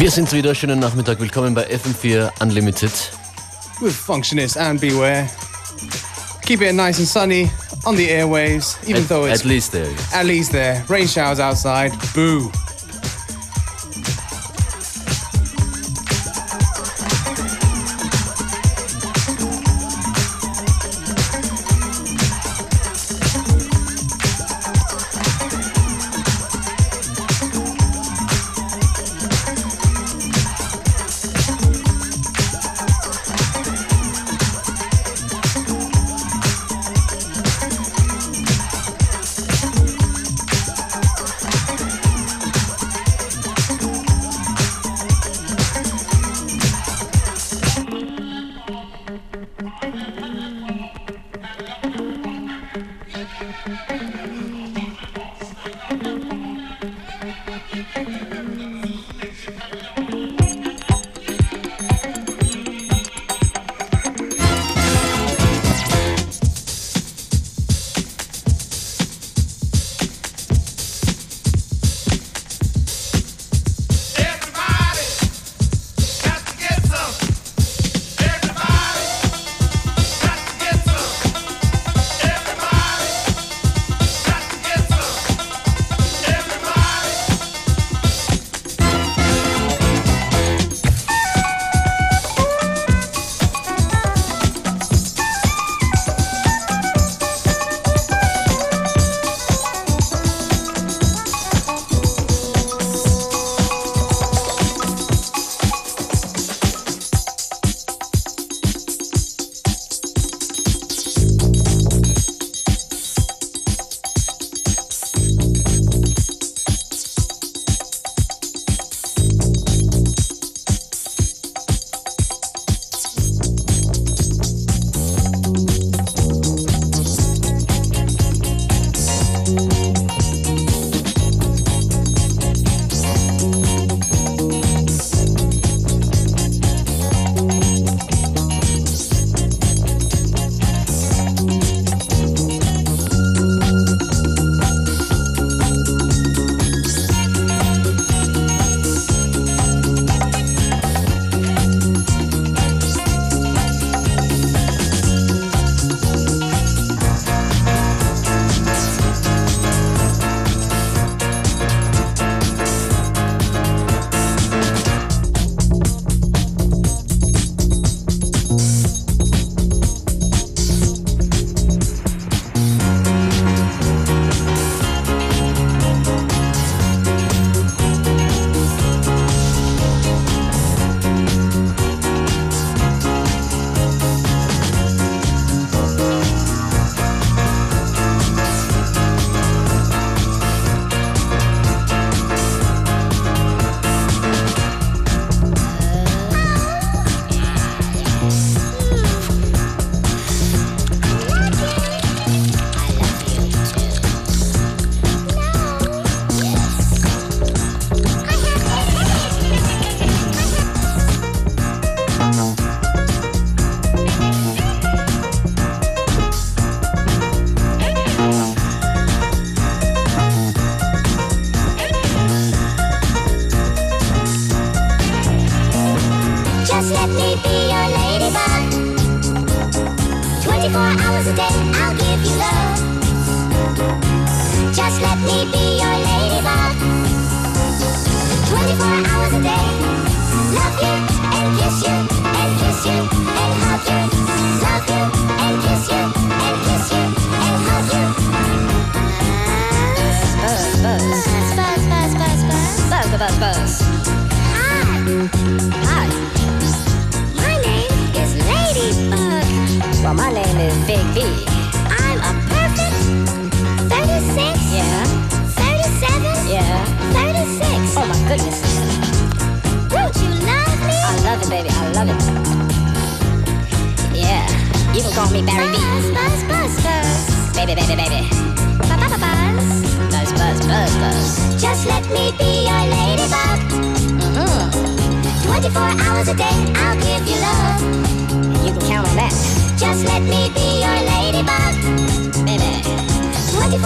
Wir sind wieder. Schönen Nachmittag. Willkommen bei FM4 Unlimited. With Functionist and Beware. Keep it nice and sunny on the airwaves, even at, though it's at least there. At least there. Rain showers outside. Boo.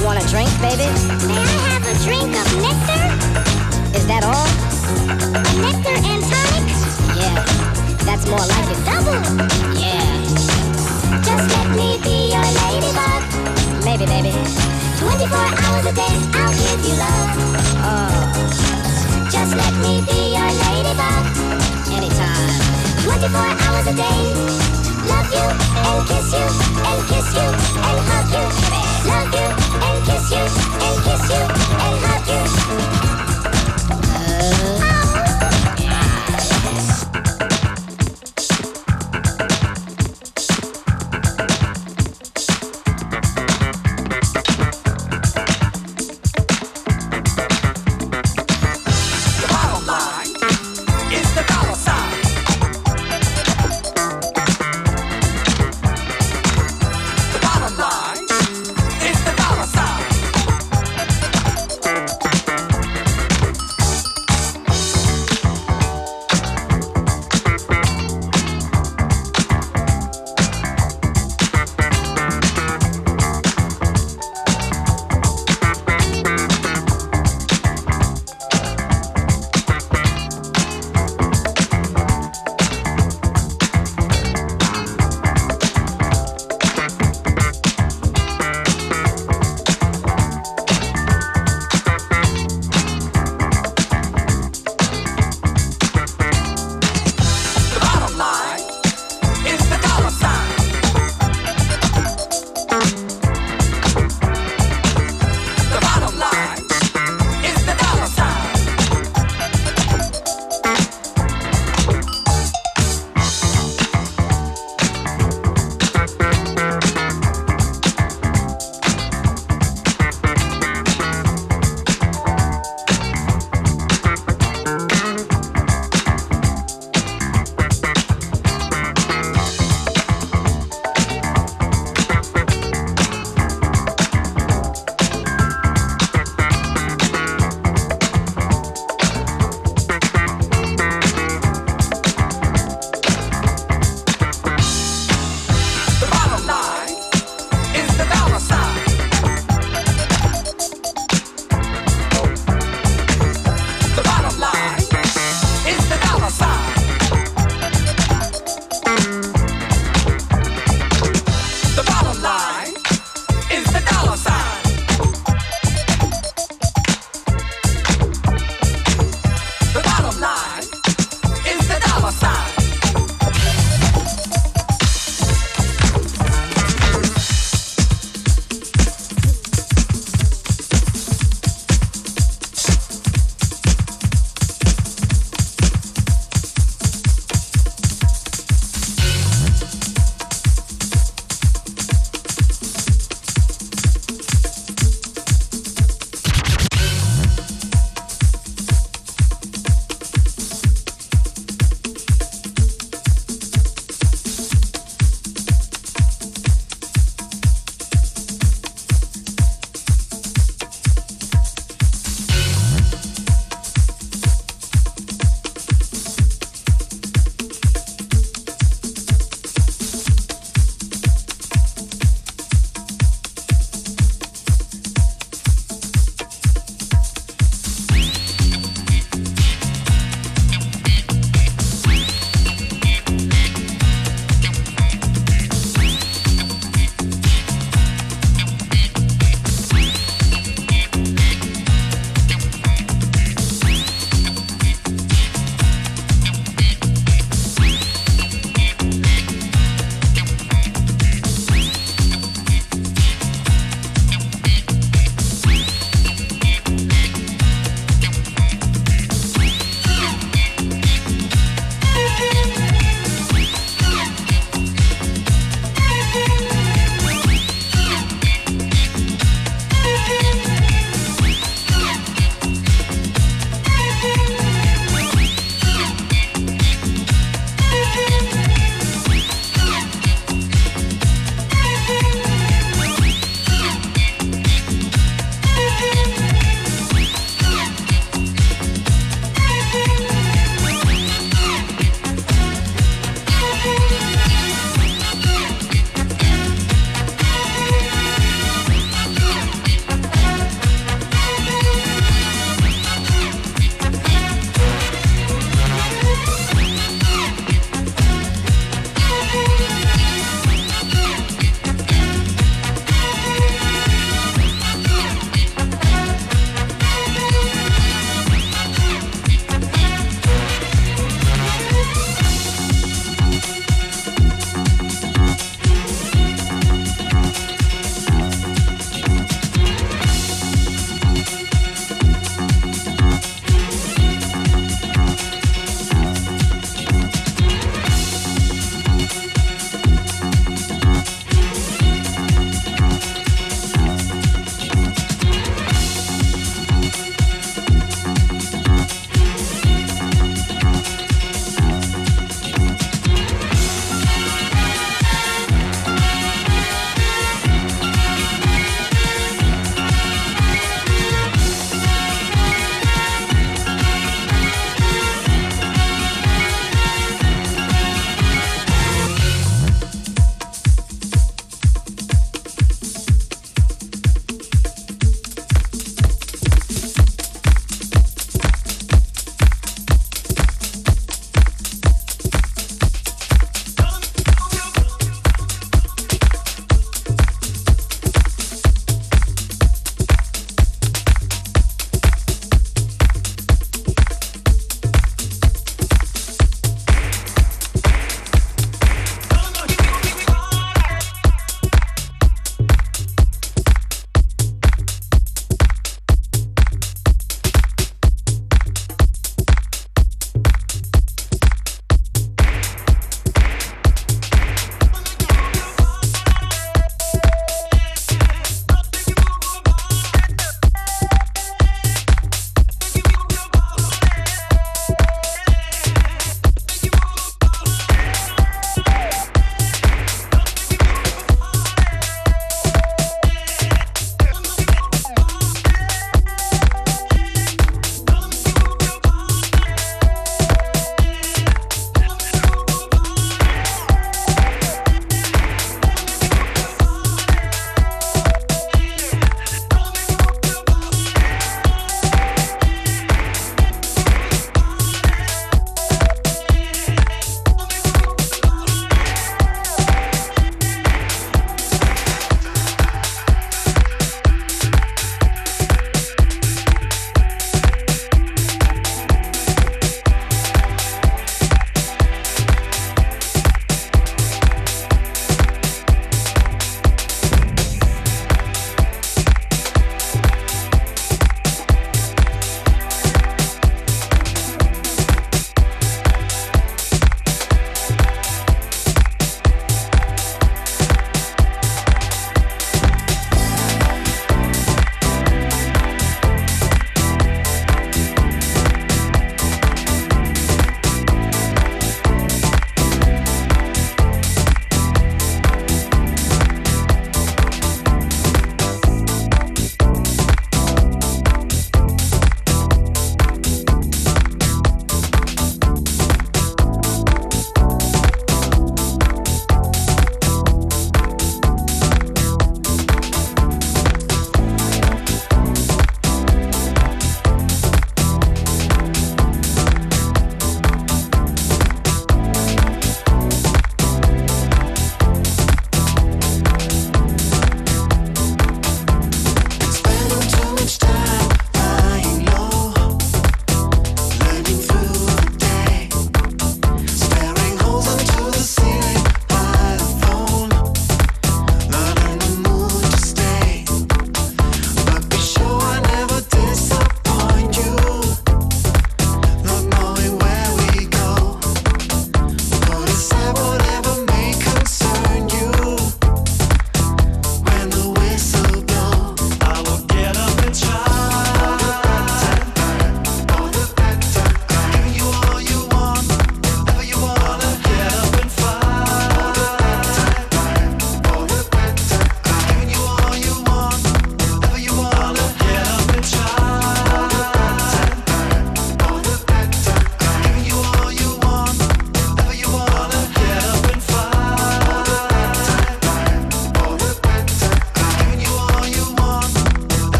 You want a drink, baby? May I have a drink of nectar? Is that all? Nectar and tonic? Yeah. That's more like it. Double. Yeah. Just let me be your ladybug. Maybe, baby. 24 hours a day, I'll give you love. Oh, Just let me be your ladybug. anytime. 24 hours a day. Love you and kiss you and kiss you and hug you. Love you and kiss you and kiss you and hug you. Oh.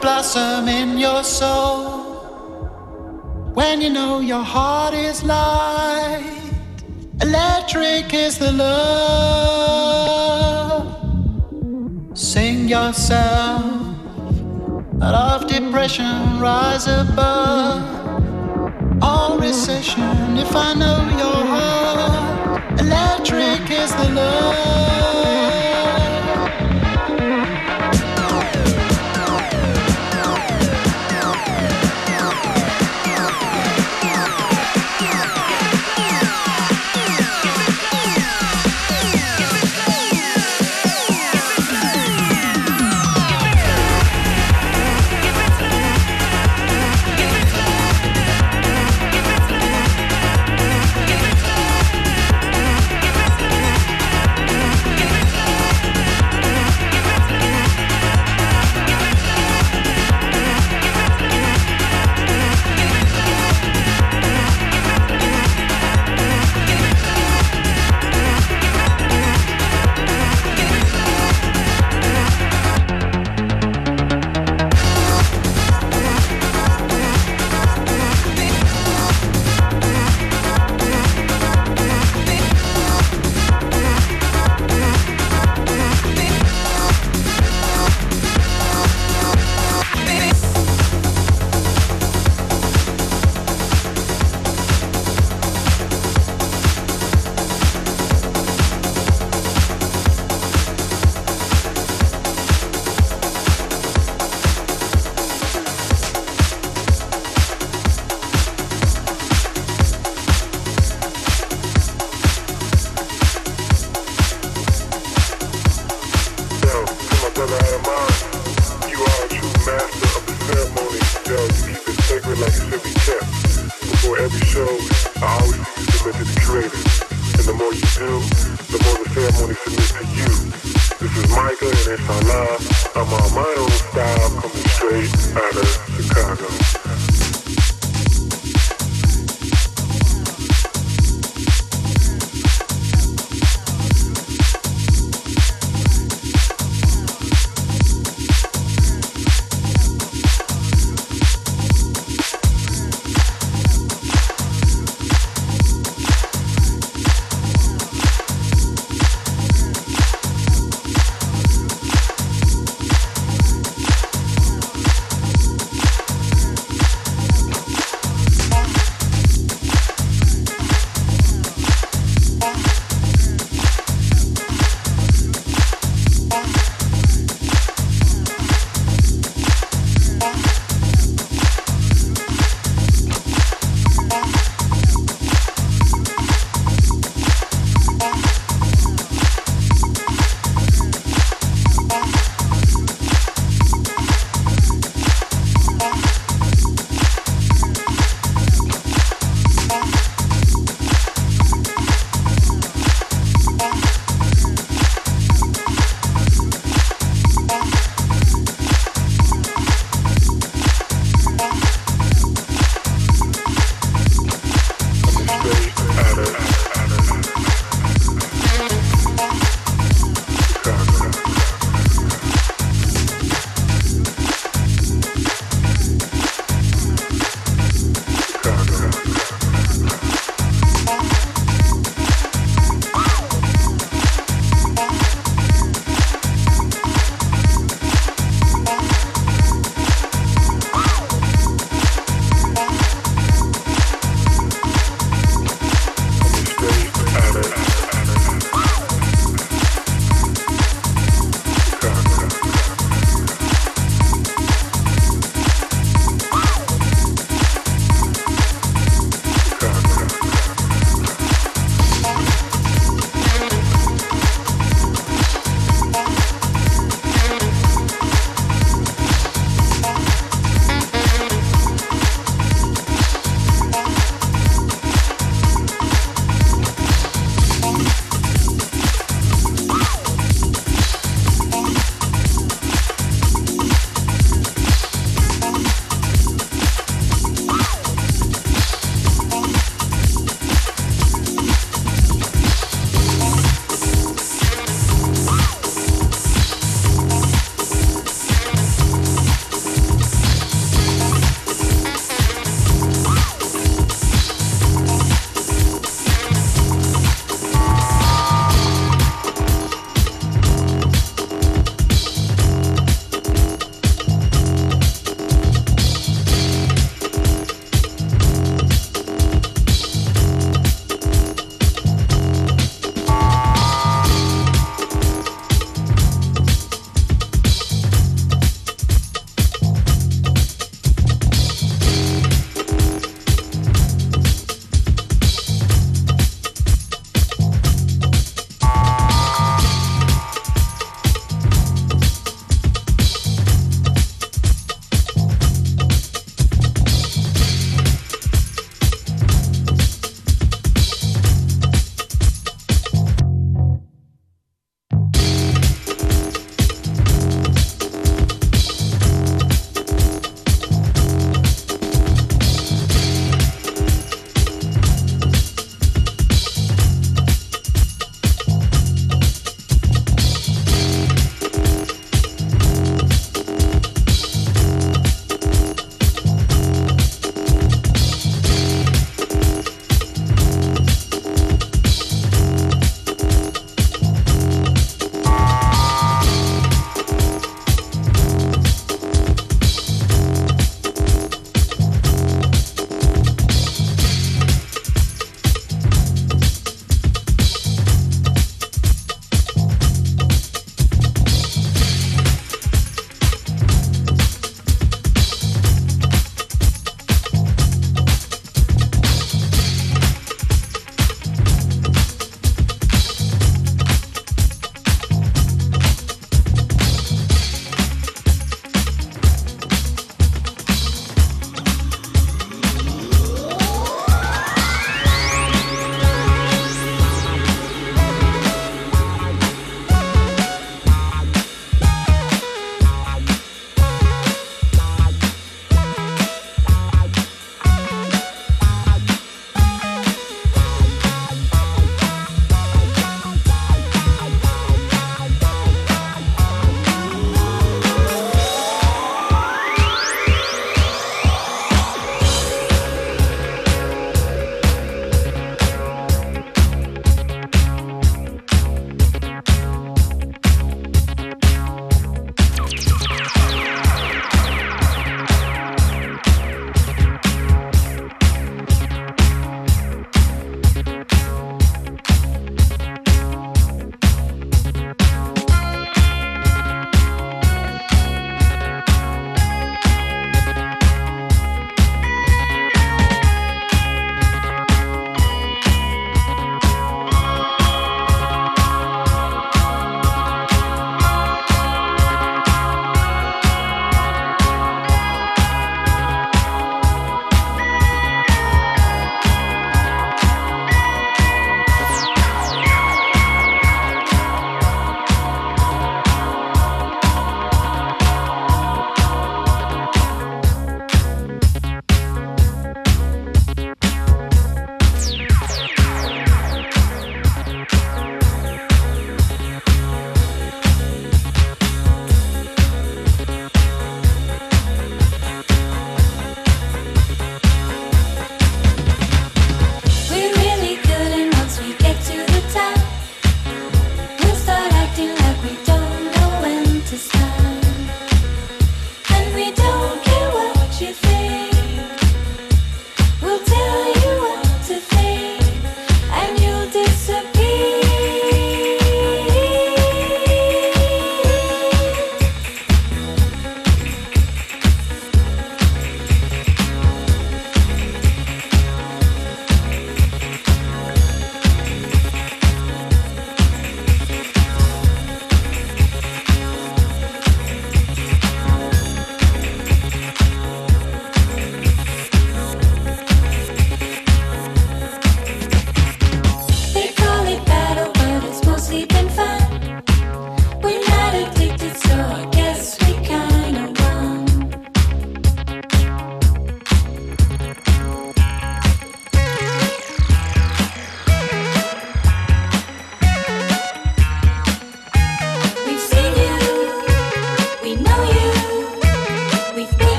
blossom in your soul. When you know your heart is light, electric is the love. Sing yourself out of depression, rise above all recession. If I know your heart, electric is the love.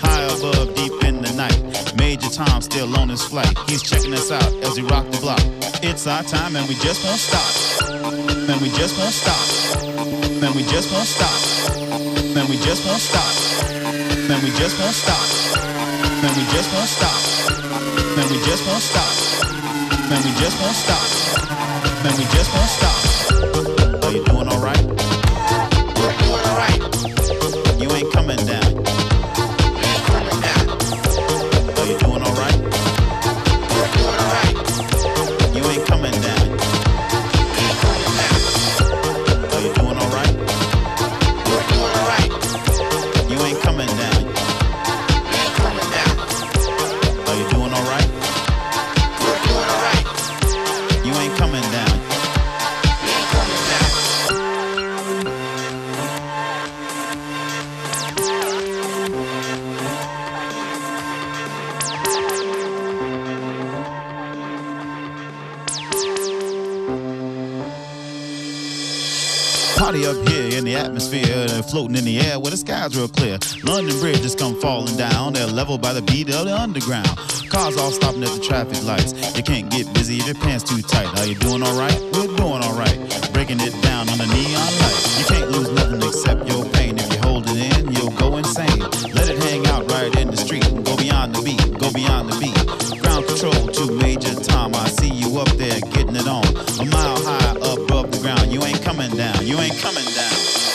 High above, deep in the night. Major Tom still on his flight. He's checking us out as he rock the block. It's our time and we just won't stop. And we just won't stop. And we just won't stop. And we just won't stop. And we just won't stop. And we just won't stop. And we just won't stop. And we just won't stop. And we just won't stop. Are you doing alright? Floating in the air where the sky's real clear. London Bridge just come falling down, they're leveled by the beat of the underground. Cars all stopping at the traffic lights. You can't get busy if your pants too tight. Are you doing alright? We're doing alright. Breaking it down under neon light. You can't lose nothing except your pain. If you hold it in, you'll go insane. Let it hang out right in the street. Go beyond the beat, go beyond the beat. Ground control to Major Tom. I see you up there getting it on. A mile high above the ground. You ain't coming down. You ain't coming down.